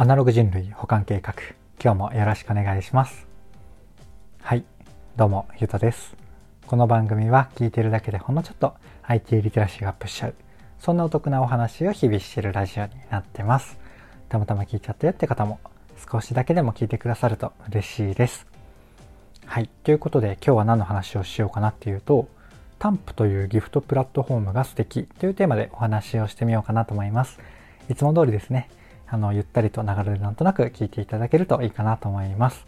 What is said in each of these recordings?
アナログ人類保管計画。今日もよろしくお願いします。はい。どうもゆうとです。この番組は聞いてるだけでほんのちょっと IT リテラシーがアップしちゃうそんなお得なお話を日々してるラジオになってます。たまたま聞いちゃったよって方も少しだけでも聞いてくださると嬉しいです。はい。ということで今日は何の話をしようかなっていうとタンプというギフトプラットフォームが素敵というテーマでお話をしてみようかなと思います。いつも通りですね。あの、ゆったりと流れでなんとなく聞いていただけるといいかなと思います。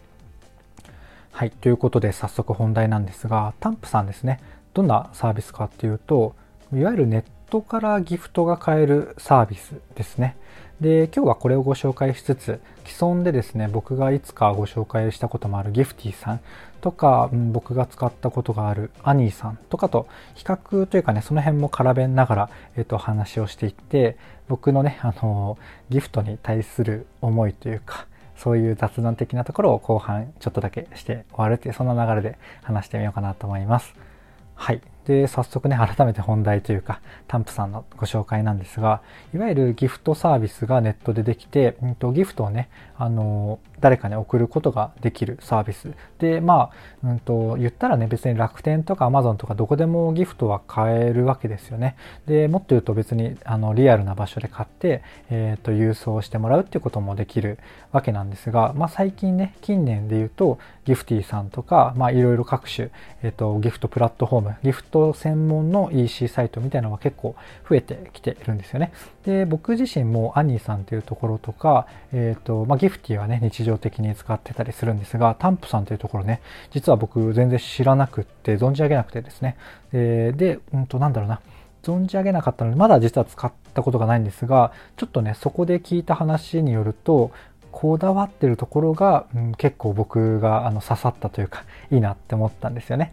はい。ということで早速本題なんですが、タンプさんですね。どんなサービスかっていうと、いわゆるネットからギフトが買えるサービスですね。で、今日はこれをご紹介しつつ、既存でですね、僕がいつかご紹介したこともあるギフティさんとか、うん、僕が使ったことがあるアニーさんとかと比較というかね、その辺も絡めながら、えっ、と、話をしていって、僕のね、あの、ギフトに対する思いというか、そういう雑談的なところを後半ちょっとだけして終わるっていう、そんな流れで話してみようかなと思います。はい。で、早速ね、改めて本題というか、タンプさんのご紹介なんですが、いわゆるギフトサービスがネットでできて、うんと、ギフトをね、あの、誰かに送ることができるサービス。で、まあ、うんと、言ったらね、別に楽天とか Amazon とかどこでもギフトは買えるわけですよね。で、もっと言うと別に、あの、リアルな場所で買って、えっ、ー、と、郵送してもらうっていうこともできるわけなんですが、まあ、最近ね、近年で言うと、ギフティさんとか、まあ、いろいろ各種、えっ、ー、と、ギフトプラットフォーム、ギフト専門の EC サイトみたいなのが結構増えてきているんですよね。で、僕自身もアニーさんというところとか、えっ、ー、と、まあ、ギフティはね、日常的に使ってたりするんですが、タンプさんというところね、実は僕全然知らなくって、存じ上げなくてですね。で、でうんと、なんだろうな。存じ上げなかったので、まだ実は使ったことがないんですが、ちょっとね、そこで聞いた話によると、こだわってるところが、うん、結構僕があの刺さったというか、いいなって思ったんですよね。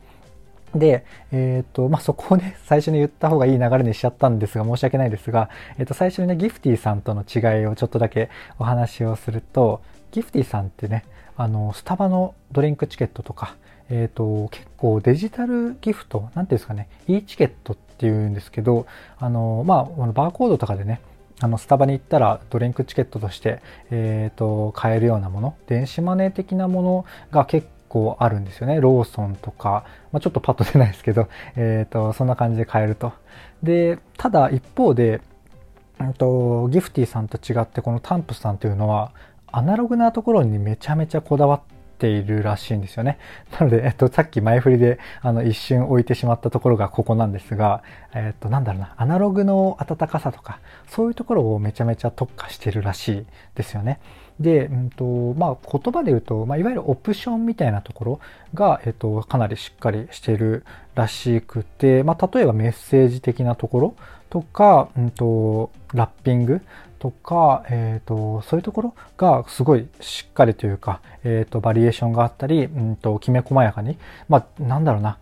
で、えっ、ー、と、まあ、そこをね、最初に言った方がいい流れにしちゃったんですが、申し訳ないですが、えっ、ー、と、最初にね、ギフティさんとの違いをちょっとだけお話をすると、ギフティさんってね、あの、スタバのドリンクチケットとか、えっ、ー、と、結構デジタルギフト、なんていうんですかね、e チケットっていうんですけど、あの、まあ、バーコードとかでね、あの、スタバに行ったらドリンクチケットとして、えっ、ー、と、買えるようなもの、電子マネー的なものが結構あるんですよね。ローソンとか、まあ、ちょっとパッと出ないですけど、えっ、ー、と、そんな感じで買えると。で、ただ一方で、うんと、ギフティさんと違ってこのタンプさんというのはアナログなところにめちゃめちゃこだわっているらしいんですよね。なので、えっと、さっき前振りであの一瞬置いてしまったところがここなんですが、えっと、なんだろうな、アナログの温かさとか、そういうところをめちゃめちゃ特化してるらしいですよね。で、うんとまあ、言葉で言うと、まあ、いわゆるオプションみたいなところが、えっと、かなりしっかりしてるらしくて、まあ、例えばメッセージ的なところとか、うんと、ラッピングとか、え、ー、と、そういうところがすごいしっかりというか、え、ー、と、バリエーションがあったり、うんと、きめ細やかに、まあ、なんだろうな、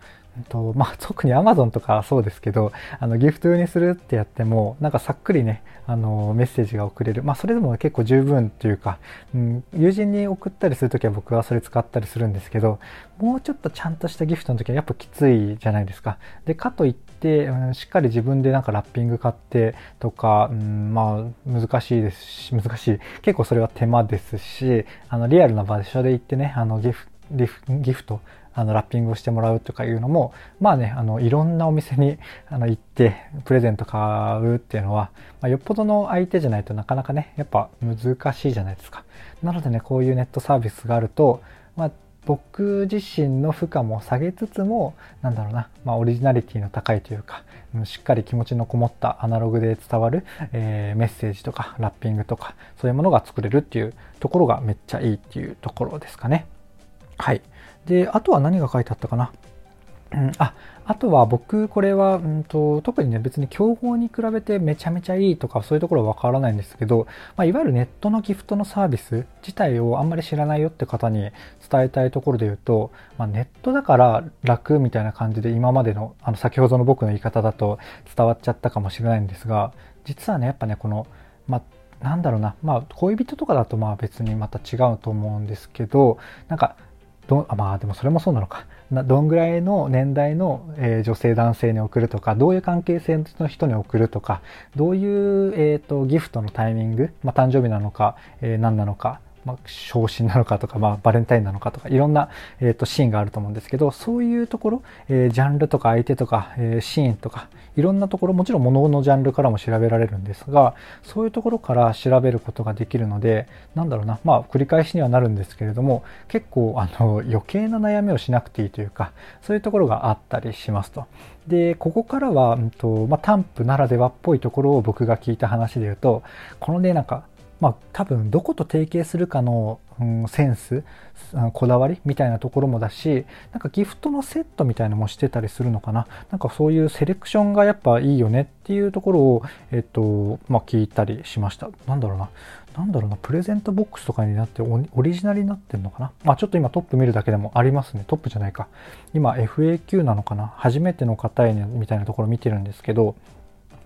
とまあ、特に Amazon とかそうですけどあのギフト用にするってやってもなんかさっくりねあのメッセージが送れる。まあそれでも結構十分というか、うん、友人に送ったりするときは僕はそれ使ったりするんですけどもうちょっとちゃんとしたギフトの時はやっぱきついじゃないですか。でかといって、うん、しっかり自分でなんかラッピング買ってとか、うん、まあ難しいですし難しい。結構それは手間ですしあのリアルな場所で行ってねあのギフトリフギフトあのラッピングをしてもらうとかいうのもまあねあのいろんなお店に あの行ってプレゼント買うっていうのは、まあ、よっぽどの相手じゃないとなかなかねやっぱ難しいじゃないですか。なのでねこういうネットサービスがあると、まあ、僕自身の負荷も下げつつもなんだろうな、まあ、オリジナリティの高いというかしっかり気持ちのこもったアナログで伝わる、えー、メッセージとかラッピングとかそういうものが作れるっていうところがめっちゃいいっていうところですかね。はい。で、あとは何が書いてあったかな？うん、あ、あとは僕、これは、うんと、特にね、別に競合に比べてめちゃめちゃいいとか、そういうところはわからないんですけど、まあ、いわゆるネットのギフトのサービス自体をあんまり知らないよって方に伝えたいところで言うと、まあ、ネットだから楽みたいな感じで今までの、あの、先ほどの僕の言い方だと伝わっちゃったかもしれないんですが、実はね、やっぱね、この、まあ、なんだろうな、まあ、恋人とかだとまあ別にまた違うと思うんですけど、なんか、どあまあでもそれもそうなのか。どんぐらいの年代の、えー、女性男性に送るとかどういう関係性の人に送るとかどういう、えーと、ギフトのタイミング、まあ、誕生日なのか、えー、何なのかまあ、昇進なのかとか、まあ、バレンタインなのかとか、いろんな、えーと、シーンがあると思うんですけど、そういうところ、えー、ジャンルとか相手とか、えー、シーンとか、いろんなところ、もちろん物のジャンルからも調べられるんですが、そういうところから調べることができるので、なんだろうな、まあ、繰り返しにはなるんですけれども、結構、あの、余計な悩みをしなくていいというか、そういうところがあったりしますと。で、ここからは、うんとまあ、タンプならではっぽいところを僕が聞いた話で言うと、このね、なんか、まあ多分どこと提携するかの、うん、センスこだわりみたいなところもだしなんかギフトのセットみたいなのもしてたりするのかな。なんかそういうセレクションがやっぱいいよねっていうところをえっとまあ聞いたりしました。なんだろうな。なんだろうな。プレゼントボックスとかになってオリジナルになってるのかな。まあちょっと今トップ見るだけでもありますね。トップじゃないか。今 FAQ なのかな。初めての方へみたいなところ見てるんですけど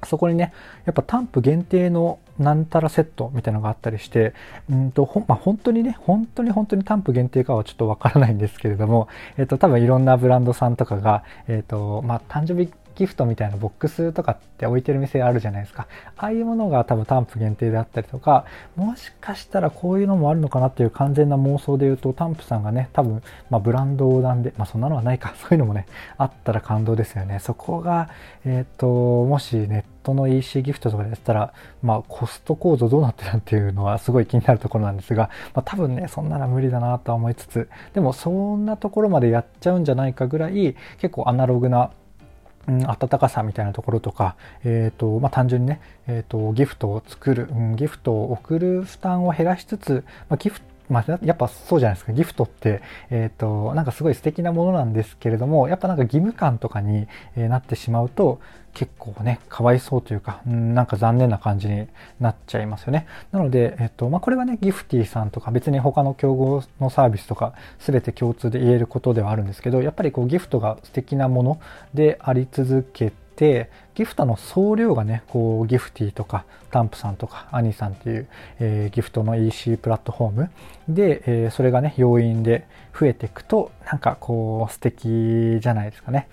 そこにね、やっぱタンプ限定のなんたらセットみたいなのがあったりして、うんと、ほまあ、本当にね、本当に本当にタンプ限定かはちょっとわからないんですけれども、えっ、と、多分いろんなブランドさんとかが、えっ、と、まあ、誕生日ギフトみたいなボックスとかって置いてる店あるじゃないですか。ああいうものが多分担保限定であったりとか、もしかしたらこういうのもあるのかなっていう完全な妄想で言うと、担保さんがね、多分、まあ、ブランド横断で、まあそんなのはないか、そういうのもね、あったら感動ですよね。そこが、えっ、と、もしネットの EC ギフトとかでやったら、まあコスト構造どうなってたっていうのはすごい気になるところなんですが、まあ多分ね、そんなら無理だなとは思いつつ、でもそんなところまでやっちゃうんじゃないかぐらい、結構アナログなうん、温かさみたいなところとか、えっ、ー、と、まあ、単純にね、えっ、ー、と、ギフトを作る、うん、ギフトを送る負担を減らしつつ、まあ、ギフトまあ、やっぱそうじゃないですか。ギフトって、えっ、ー、と、なんかすごい素敵なものなんですけれども、やっぱなんか義務感とかに、えなってしまうと、結構ね、かわいそうというか、なんか残念な感じになっちゃいますよね。なので、えっ、と、まあ、これはね、ギフティさんとか別に他の競合のサービスとか全て共通で言えることではあるんですけど、やっぱりこうギフトが素敵なものであり続けて、ギフトの総量がね、こう、ギフティとか、タンプさんとか、アニさんっていう、えー、ギフトの EC プラットフォームで、えー、それがね、要因で増えていくと、なんかこう、素敵じゃないですかね。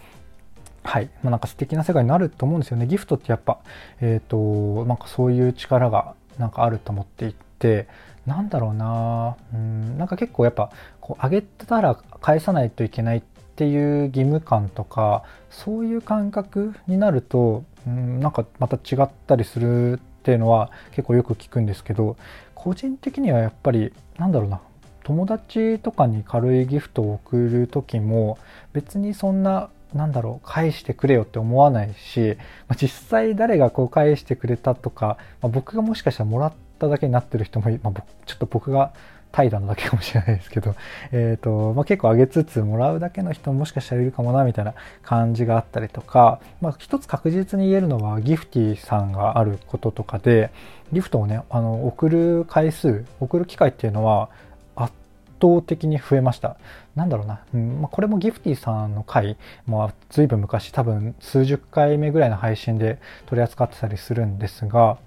はい。まあ、なんか素敵な世界になると思うんですよね。ギフトってやっぱ、えっ、ー、と、なんかそういう力がなんかあると思っていて、なんだろうなうん、なんか結構やっぱ、こう、あげたら返さないといけないっていう義務感とかそういう感覚になると、うん、なんかまた違ったりするっていうのは結構よく聞くんですけど個人的にはやっぱりなんだろうな友達とかに軽いギフトを送る時も別にそんななんだろう返してくれよって思わないし、まあ、実際誰がこう返してくれたとか、まあ、僕がもしかしたらもらっただけになってる人も、まあ、ちょっと僕が怠惰なだけかもしれないですけど、え、ー、と、まあ、結構上げつつもらうだけの人ももしかしたらいるかもな、みたいな感じがあったりとか、まあ、一つ確実に言えるのはギフティさんがあることとかで、ギフトをね、あの、送る回数、送る機会っていうのは圧倒的に増えました。なんだろうな、うんまあ、これもギフティさんの回、まあ、ずいぶん昔、多分数十回目ぐらいの配信で取り扱ってたりするんですが、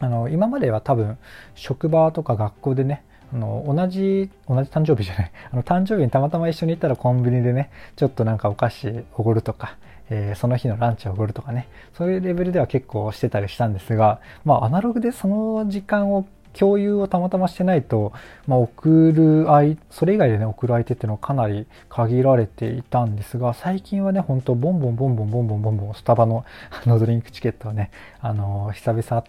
あの今までは多分職場とか学校でねあの同じ同じ誕生日じゃない。あの誕生日にたまたま一緒に行ったらコンビニでねちょっとなんかお菓子おごるとか、えー、その日のランチをおごるとかねそういうレベルでは結構してたりしたんですがまあアナログでその時間を共有をたまたましてないと、まあ、送る相、それ以外でね、送る相手っていうのはかなり限られていたんですが、最近はね、ほんとボンボンボンボンボンボンボンボンスタバのあのドリンクチケットをね、あの、久々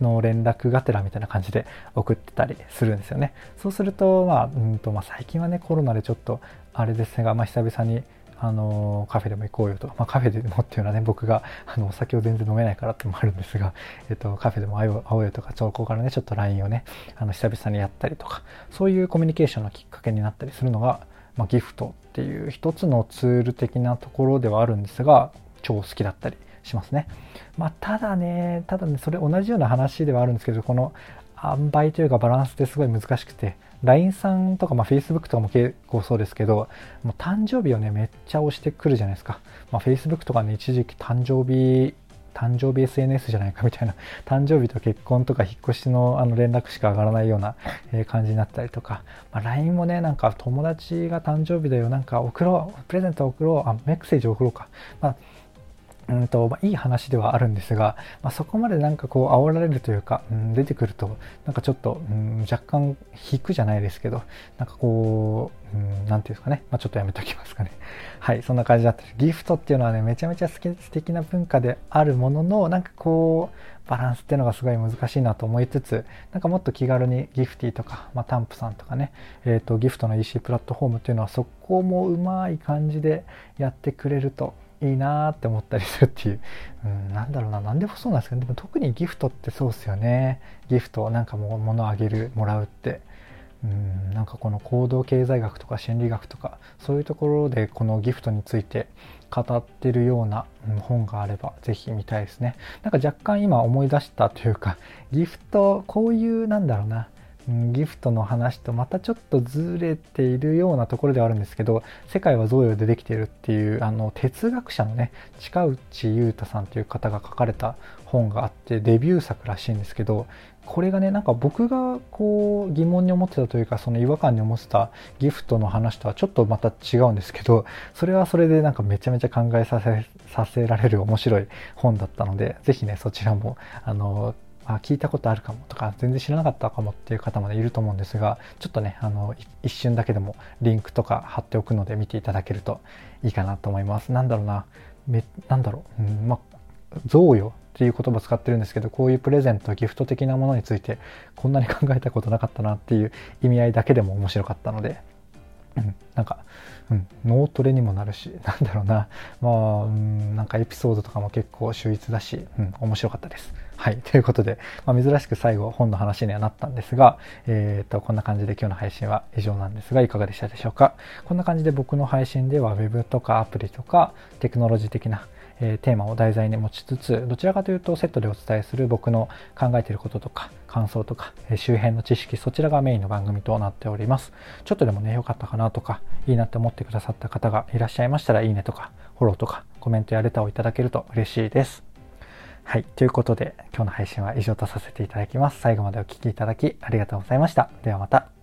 の連絡がてらみたいな感じで送ってたりするんですよね。そうすると、まあ、うんとまあ、最近はね、コロナでちょっとあれですが、まあ、久々にあのカフェでも行こうよと、まあ、カフェでもっていうのはね僕が あのお酒を全然飲めないからってのもあるんですが、えっと、カフェでも会おうよとかそこからねちょっと LINE をねあの久々にやったりとかそういうコミュニケーションのきっかけになったりするのが、まあ、ギフトっていう一つのツール的なところではあるんですが超好きだったりしますね。まあ、ただね、ただね、それ同じような話ではあるんですけど、この塩梅というかバランスってすごい難しくて、LINE さんとか、まあ、Facebook とかも結構そうですけど、もう誕生日をね、めっちゃ押してくるじゃないですか。まあ、Facebook とかね、一時期誕生日誕生日 SNS じゃないかみたいな 誕生日と結婚とか引っ越しのあの連絡しか上がらないような、感じになったりとか、まあ、LINE もねなんか友達が誕生日だよなんか送ろうプレゼント送ろうあメッセージ送ろうか、まあうんとまあ、いい話ではあるんですが、まあ、そこまでなんかこう煽られるというか、うん、出てくるとなんかちょっと、うん、若干引くじゃないですけどなんかこう、うん、ていうんですかね、まあ、ちょっとやめときますかね。はいそんな感じだった。りギフトっていうのはねめちゃめちゃ好き素敵な文化であるもののなんかこうバランスっていうのがすごい難しいなと思いつつなんかもっと気軽にギフティとか、まあ、タンプさんとかね、えーとギフトの EC プラットフォームっていうのはそこもうまい感じでやってくれるといいなって思ったりするっていう、うん、なんだろうな。何でもそうなんですけどでも特にギフトってそうですよね。ギフトなんかも物あげるもらうって。うんなんかこの行動経済学とか心理学とかそういうところでこのギフトについて語ってるような本があればぜひ見たいですね。なんか若干今思い出したというかギフトこういうなんだろうな。ギフトの話とまたちょっとずれているようなところではあるんですけど「世界は贈与でできている」っていうあの哲学者のね近内裕太さんという方が書かれた本があってデビュー作らしいんですけどこれがねなんか僕がこう疑問に思ってたというかその違和感に思ってたギフトの話とはちょっとまた違うんですけどそれはそれでなんかめちゃめちゃ考えさせさせられる面白い本だったので是非ねそちらもあのあ聞いたことあるかもとか全然知らなかったかもっていう方も、ね、いると思うんですがちょっとねあの一瞬だけでもリンクとか貼っておくので見ていただけるといいかなと思います。なんだろうな。めなんだろう、うん、まあ贈与っていう言葉使ってるんですけどこういうプレゼントギフト的なものについてこんなに考えたことなかったなっていう意味合いだけでも面白かったので、うん、なんかうん、脳トレにもなるし なんだろうなまあ、うん、なんかエピソードとかも結構秀逸だし、うん、面白かったです。はい。ということで、まあ、珍しく最後本の話にはなったんですが、えっ、と、こんな感じで今日の配信は以上なんですが、いかがでしたでしょうか？こんな感じで僕の配信では Web とかアプリとかテクノロジー的なえ、テーマを題材に持ちつつどちらかというとセットでお伝えする僕の考えていることとか感想とか、え、周辺の知識そちらがメインの番組となっておりますちょっとでもね良かったかなとかいいなって思ってくださった方がいらっしゃいましたらいいねとかフォローとかコメントやレターをいただけると嬉しいですはい。ということで、今日の配信は以上とさせていただきます。最後までお聴きいただきありがとうございました。ではまた。